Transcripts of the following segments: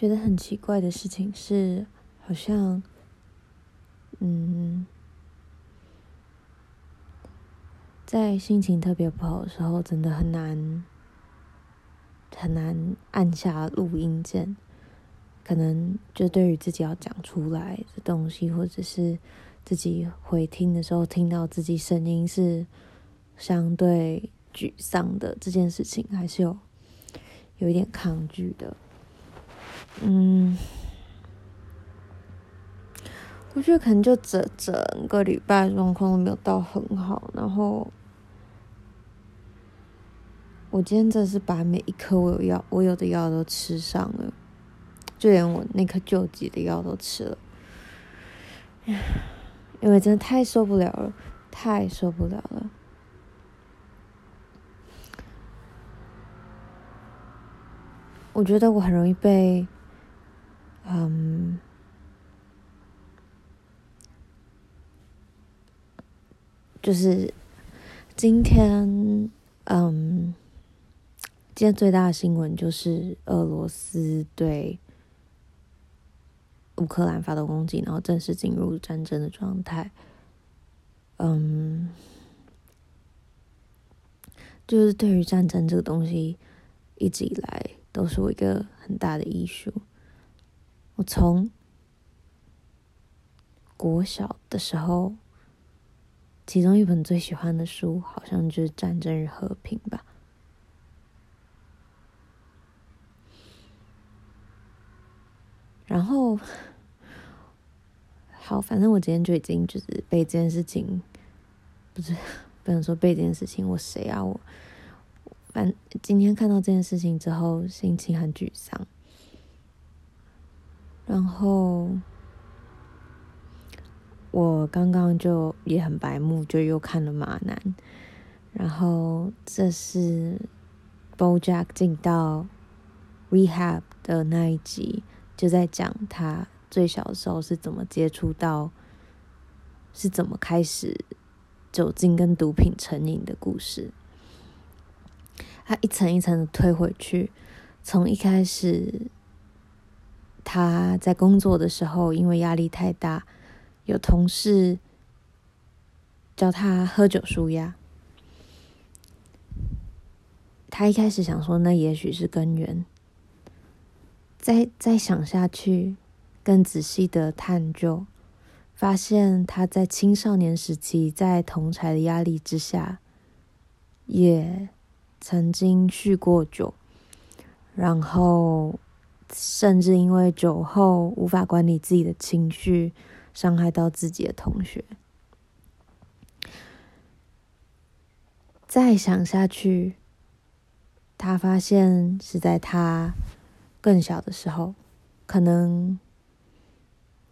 觉得很奇怪的事情是，好像，嗯，在心情特别不好的时候，真的很难很难按下录音键。可能就对于自己要讲出来的东西，或者是自己回听的时候，听到自己声音是相对沮丧的这件事情，还是有有一点抗拒的。嗯，我觉得可能就整整个礼拜状况都没有到很好，然后我今天真的是把每一颗我有药我有的药都吃上了。就连我那颗救急的药都吃了，因为真的太受不了了，太受不了了。我觉得我很容易被，嗯，就是今天，嗯，今天最大的新闻就是俄罗斯对。乌克兰发动攻击，然后正式进入战争的状态。嗯，就是对于战争这个东西，一直以来都是我一个很大的艺术。我从国小的时候，其中一本最喜欢的书，好像就是《战争与和平》吧。然后。好，反正我今天就已经就是被这件事情，不是不能说被这件事情，我谁啊我？反今天看到这件事情之后，心情很沮丧。然后我刚刚就也很白目，就又看了《马男》。然后这是 BoJack 进到 Rehab 的那一集，就在讲他。最小的时候是怎么接触到，是怎么开始酒精跟毒品成瘾的故事。他一层一层的推回去，从一开始他在工作的时候，因为压力太大，有同事叫他喝酒舒压。他一开始想说，那也许是根源。再再想下去。更仔细的探究，发现他在青少年时期，在同侪的压力之下，也曾经酗过酒，然后甚至因为酒后无法管理自己的情绪，伤害到自己的同学。再想下去，他发现是在他更小的时候，可能。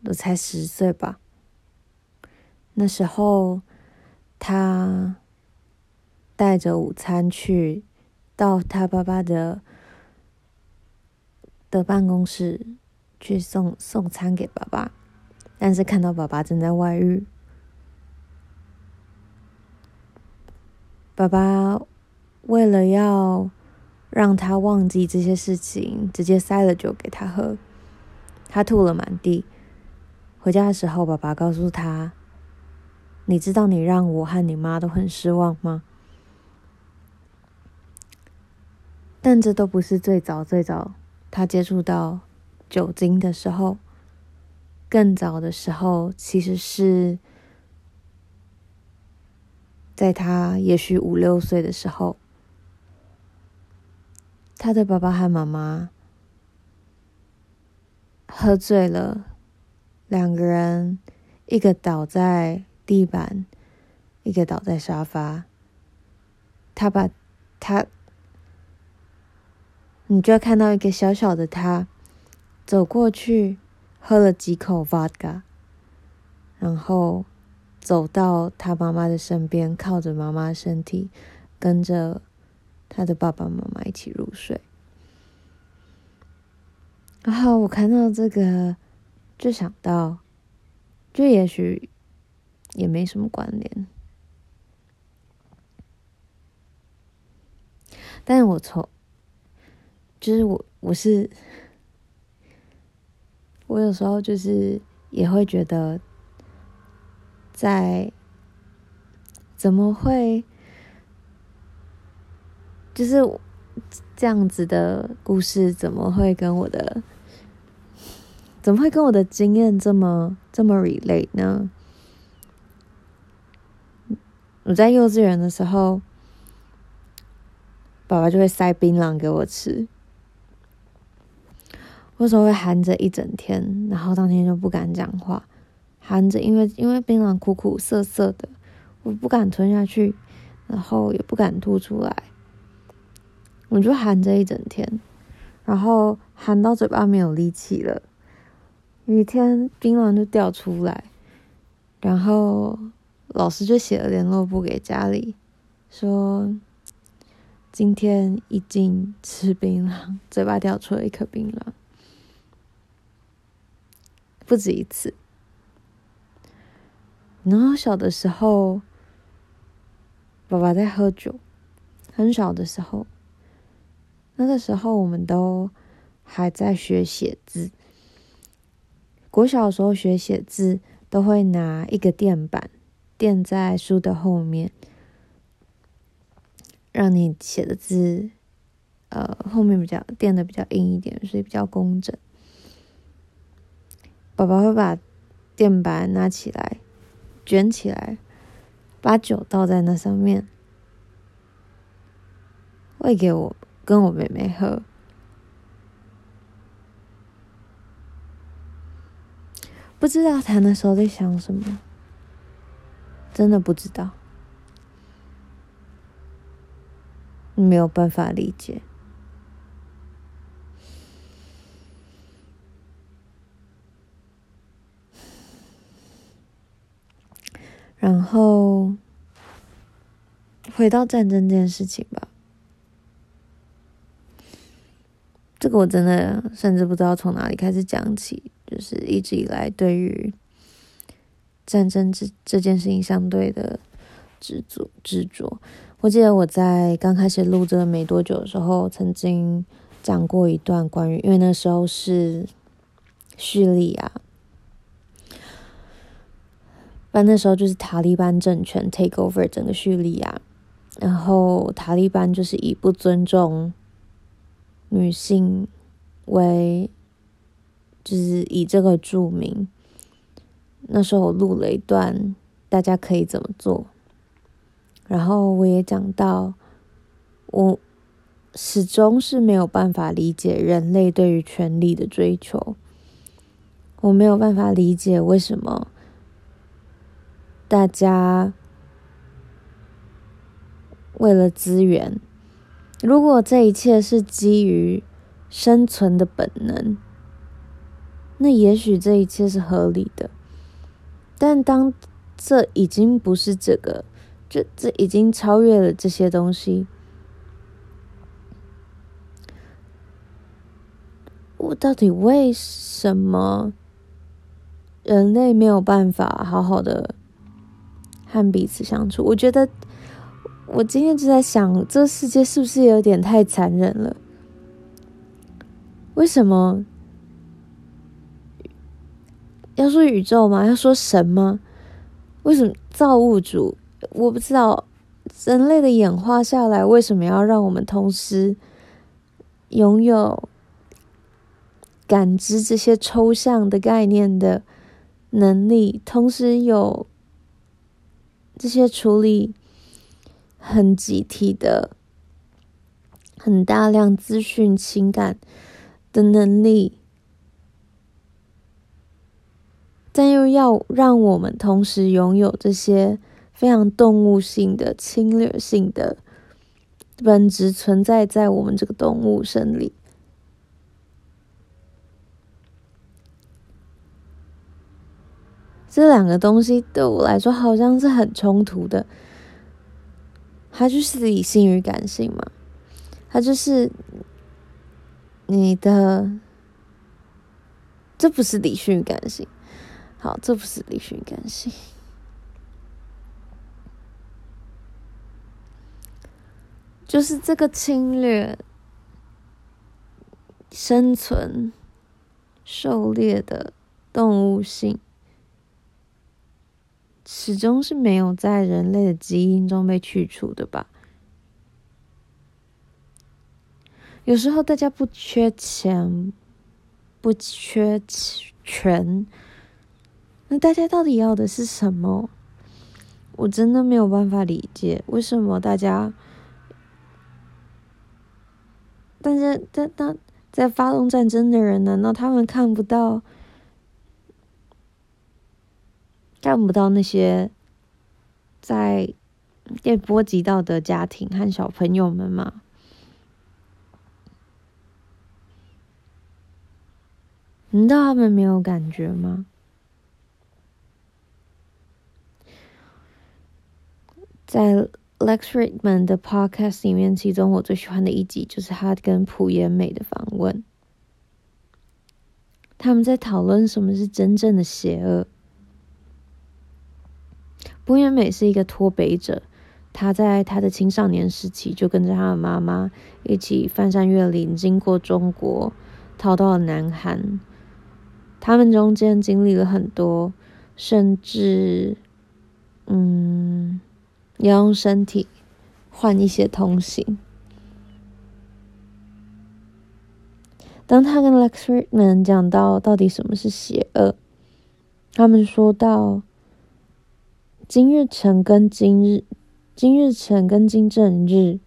我才十岁吧，那时候他带着午餐去到他爸爸的的办公室去送送餐给爸爸，但是看到爸爸正在外遇，爸爸为了要让他忘记这些事情，直接塞了酒给他喝，他吐了满地。回家的时候，爸爸告诉他：“你知道你让我和你妈都很失望吗？”但这都不是最早最早他接触到酒精的时候，更早的时候其实是在他也许五六岁的时候，他的爸爸和妈妈喝醉了。两个人，一个倒在地板，一个倒在沙发。他把他，你就看到一个小小的他走过去，喝了几口 vodka，然后走到他妈妈的身边，靠着妈妈身体，跟着他的爸爸妈妈一起入睡。然后我看到这个。就想到，就也许也没什么关联，但是我从，就是我我是我有时候就是也会觉得，在怎么会就是这样子的故事，怎么会跟我的怎么会跟我的经验这么这么 relate 呢？我在幼稚园的时候，爸爸就会塞槟榔给我吃。为什么会含着一整天，然后当天就不敢讲话，含着，因为因为槟榔苦苦涩涩的，我不敢吞下去，然后也不敢吐出来，我就含着一整天，然后含到嘴巴没有力气了，有一天槟榔就掉出来，然后。老师就写了联络簿给家里，说今天已经吃槟榔，嘴巴掉出了一颗槟榔，不止一次。然后小的时候，爸爸在喝酒，很小的时候，那个时候我们都还在学写字。国小的时候学写字，都会拿一个垫板。垫在书的后面，让你写的字，呃，后面比较垫的比较硬一点，所以比较工整。爸爸会把垫板拿起来，卷起来，把酒倒在那上面，喂给我跟我妹妹喝。不知道他那时候在想什么。真的不知道，没有办法理解。然后回到战争这件事情吧，这个我真的甚至不知道从哪里开始讲起，就是一直以来对于。战争这这件事情相对的执着执着。我记得我在刚开始录这个没多久的时候，曾经讲过一段关于，因为那时候是叙利亚，但那时候就是塔利班政权 take over 整个叙利亚，然后塔利班就是以不尊重女性为，就是以这个著名。那时候我录了一段，大家可以怎么做。然后我也讲到，我始终是没有办法理解人类对于权力的追求。我没有办法理解为什么大家为了资源，如果这一切是基于生存的本能，那也许这一切是合理的。但当这已经不是这个，这这已经超越了这些东西，我到底为什么人类没有办法好好的和彼此相处？我觉得我今天就在想，这世界是不是有点太残忍了？为什么？要说宇宙吗？要说神吗？为什么造物主？我不知道。人类的演化下来，为什么要让我们同时拥有感知这些抽象的概念的能力，同时有这些处理很集体的、很大量资讯、情感的能力？但又要让我们同时拥有这些非常动物性的、侵略性的本质存在在我们这个动物生里，这两个东西对我来说好像是很冲突的。它就是理性与感性嘛，它就是你的，这不是理性与感性。好，这不是理性感性，就是这个侵略、生存、狩猎的动物性，始终是没有在人类的基因中被去除的吧？有时候大家不缺钱，不缺权，那大家到底要的是什么？我真的没有办法理解，为什么大家，但是但但在发动战争的人，难道他们看不到，看不到那些在被波及到的家庭和小朋友们吗？难道他们没有感觉吗？在 Lex Fridman 的 Podcast 里面，其中我最喜欢的一集就是他跟朴妍美的访问。他们在讨论什么是真正的邪恶。朴元美是一个脱北者，他在他的青少年时期就跟着他的妈妈一起翻山越岭，经过中国，逃到了南韩。他们中间经历了很多，甚至，嗯，要用身体换一些东西。当他跟 Lex Fridman 讲到到底什么是邪恶，他们说到，金日成跟金日，金日成跟金正日，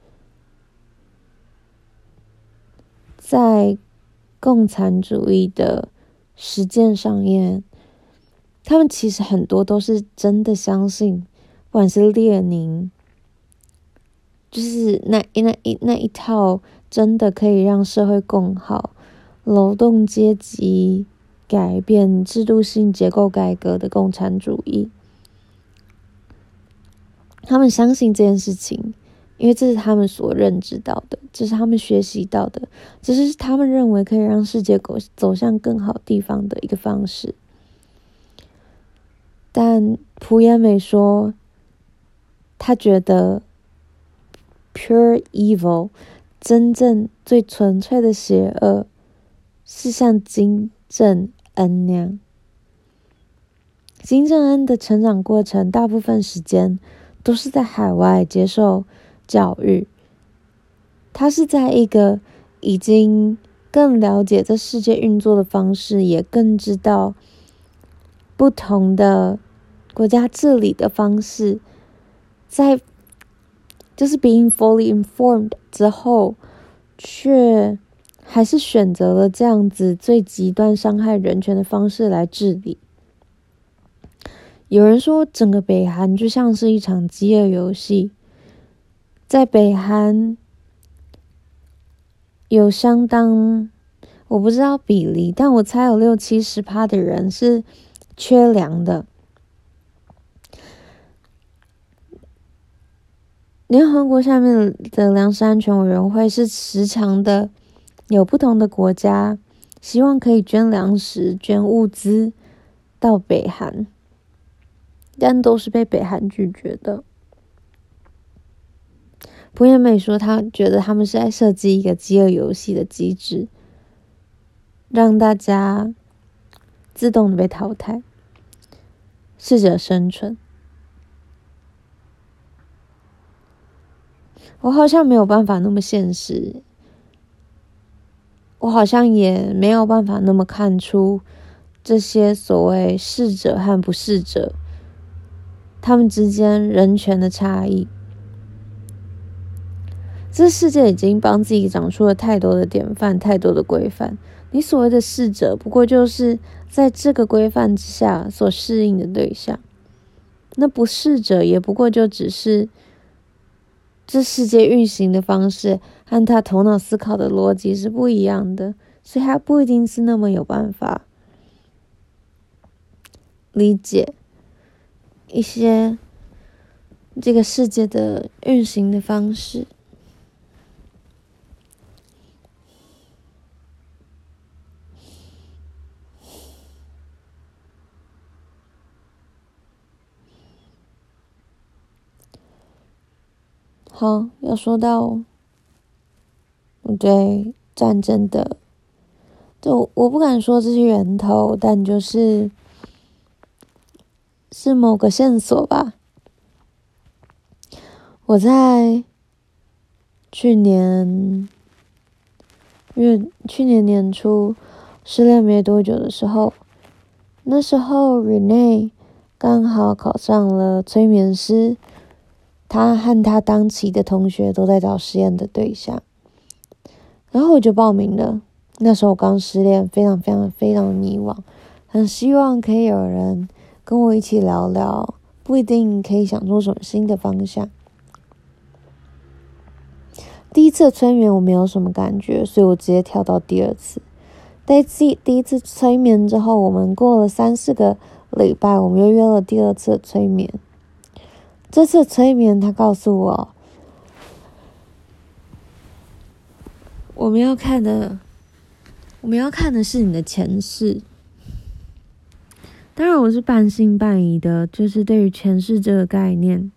在共产主义的。实践上面，他们其实很多都是真的相信，不管是列宁，就是那那一那一套真的可以让社会更好、劳动阶级改变、制度性结构改革的共产主义。他们相信这件事情。因为这是他们所认知到的，这是他们学习到的，这是他们认为可以让世界走走向更好地方的一个方式。但朴妍美说，他觉得 pure evil 真正最纯粹的邪恶是像金正恩那样。金正恩的成长过程，大部分时间都是在海外接受。教育，他是在一个已经更了解这世界运作的方式，也更知道不同的国家治理的方式，在就是 being fully informed 之后，却还是选择了这样子最极端伤害人权的方式来治理。有人说，整个北韩就像是一场饥饿游戏。在北韩有相当，我不知道比例，但我猜有六七十趴的人是缺粮的。联合国下面的粮食安全委员会是时常的有不同的国家希望可以捐粮食、捐物资到北韩，但都是被北韩拒绝的。朴妍美说：“他觉得他们是在设计一个饥饿游戏的机制，让大家自动的被淘汰，适者生存。”我好像没有办法那么现实，我好像也没有办法那么看出这些所谓适者和不适者，他们之间人权的差异。这世界已经帮自己长出了太多的典范，太多的规范。你所谓的适者，不过就是在这个规范之下所适应的对象。那不适者，也不过就只是这世界运行的方式和他头脑思考的逻辑是不一样的，所以他不一定是那么有办法理解一些这个世界的运行的方式。好，要说到我对战争的就我不敢说这是源头，但就是是某个线索吧。我在去年，因为去年年初失恋没多久的时候，那时候 Rene 刚好考上了催眠师，他和他当期的同学都在找实验的对象，然后我就报名了。那时候我刚失恋，非常非常非常迷惘，很希望可以有人跟我一起聊聊，不一定可以想出什么新的方向。第一次催眠我没有什么感觉，所以我直接跳到第二次。在第第一次催眠之后，我们过了三四个礼拜，我们又约了第二次催眠。这次催眠他告诉我，我们要看的。我们要看的是你的前世，当然我是半信半疑的，就是对于前世这个概念。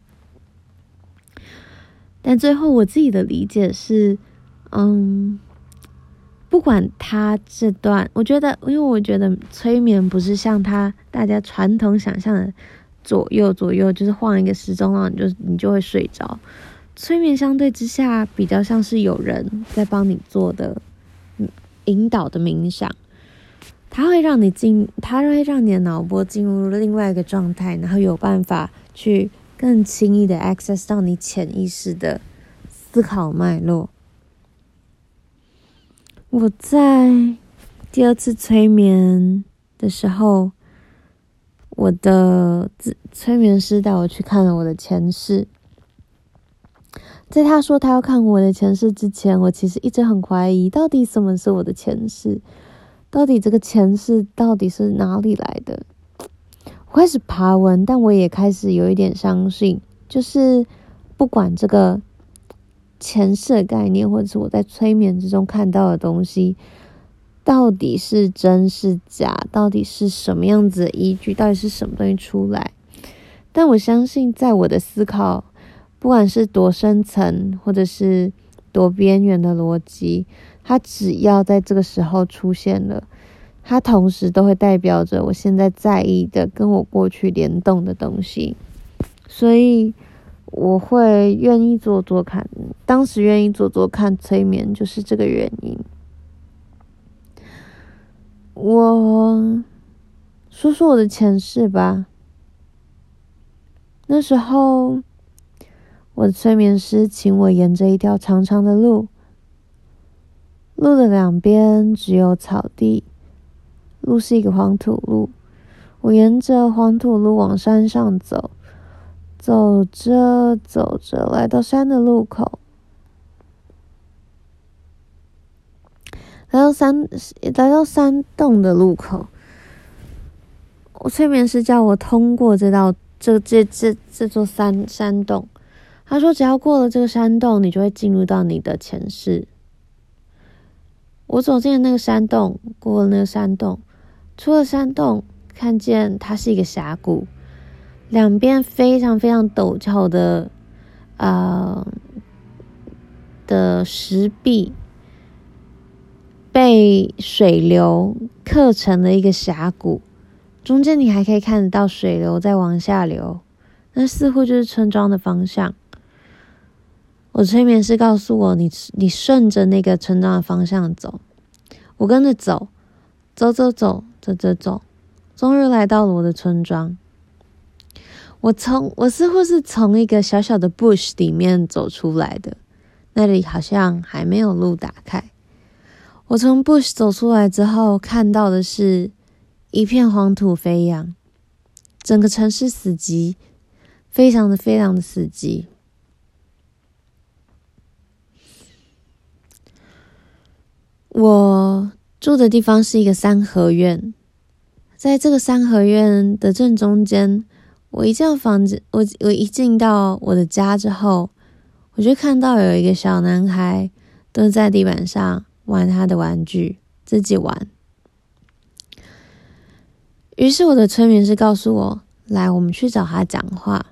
但最后我自己的理解是，嗯，不管他这段，我觉得，因为我觉得催眠不是像他大家传统想象的左右左右，就是晃一个时钟，然后你就你就会睡着。催眠相对之下，比较像是有人在帮你做的。引导的冥想，它会让你进，它会让你的脑波进入另外一个状态，然后有办法去更轻易的 access 到你潜意识的思考脉络。我在第二次催眠的时候，我的催眠师带我去看了我的前世。在他说他要看我的前世之前，我其实一直很怀疑，到底什么是我的前世？到底这个前世到底是哪里来的？我开始爬文，但我也开始有一点相信，就是不管这个前世的概念，或者是我在催眠之中看到的东西，到底是真是假？到底是什么样子的依据？到底是什么东西出来？但我相信，在我的思考。不管是多深层，或者是多边缘的逻辑，它只要在这个时候出现了，它同时都会代表着我现在在意的跟我过去联动的东西，所以我会愿意做做看。当时愿意做做看催眠，就是这个原因。我说说我的前世吧，那时候。我的催眠师请我沿着一条长长的路，路的两边只有草地，路是一个黄土路。我沿着黄土路往山上走，走着走着，来到山的路口，来到山，来到山洞的路口。我催眠师叫我通过这道这这这这座山山洞。他说：“只要过了这个山洞，你就会进入到你的前世。”我走进了那个山洞，过了那个山洞，出了山洞，看见它是一个峡谷，两边非常非常陡峭的，呃，的石壁被水流刻成了一个峡谷，中间你还可以看得到水流在往下流，那似乎就是村庄的方向。我催眠师告诉我：“你你顺着那个村庄的方向走。”我跟着走，走走走走走走，终于来到了我的村庄。我从我似乎是从一个小小的 bush 里面走出来的，那里好像还没有路打开。我从 bush 走出来之后，看到的是一片黄土飞扬，整个城市死寂，非常的非常的死寂。我住的地方是一个三合院，在这个三合院的正中间，我一进房子，我我一进到我的家之后，我就看到有一个小男孩蹲在地板上玩他的玩具，自己玩。于是我的催眠师告诉我：“来，我们去找他讲话。”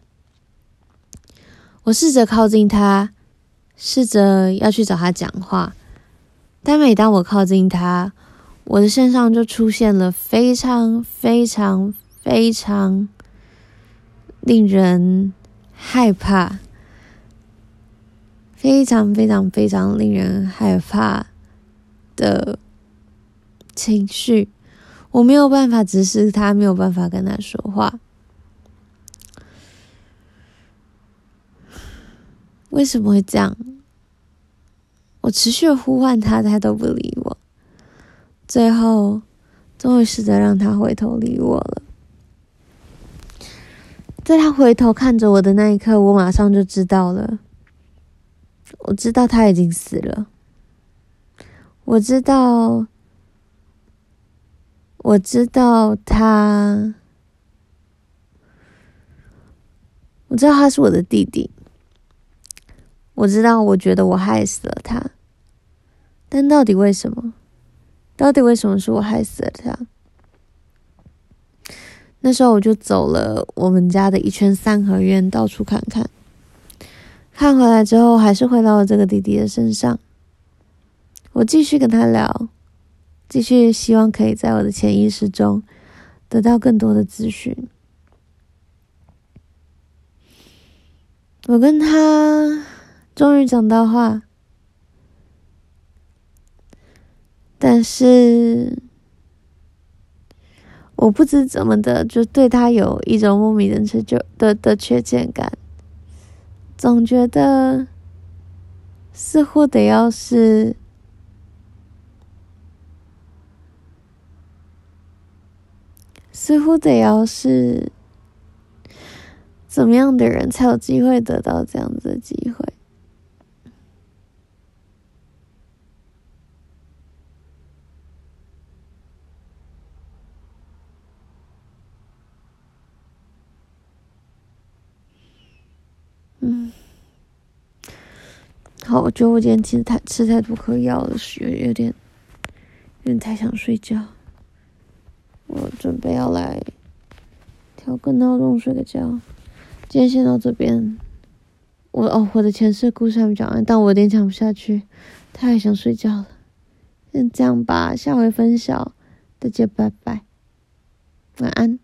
我试着靠近他，试着要去找他讲话。但每当我靠近他，我的身上就出现了非常非常非常令人害怕、非常非常非常令人害怕的情绪。我没有办法直视他，没有办法跟他说话。为什么会这样？我持续呼唤他，他都不理我。最后，终于试着让他回头理我了。在他回头看着我的那一刻，我马上就知道了。我知道他已经死了。我知道，我知道他，我知道他是我的弟弟。我知道，我觉得我害死了他，但到底为什么？到底为什么是我害死了他？那时候我就走了我们家的一圈三合院，到处看看。看回来之后，还是回到了这个弟弟的身上。我继续跟他聊，继续希望可以在我的潜意识中得到更多的资讯。我跟他。终于讲到话，但是我不知怎么的，就对他有一种莫名的持久的的缺欠感，总觉得似乎得要是，似乎得要是怎么样的人才有机会得到这样子的机会。嗯，好，我觉得我今天其实太吃太多颗药了，是有有点有点太想睡觉。我准备要来调个闹钟睡个觉。今天先到这边。我哦，我的前世故事还没讲完，但我有点讲不下去，太想睡觉了。先这样吧，下回分晓，大家拜拜，晚安。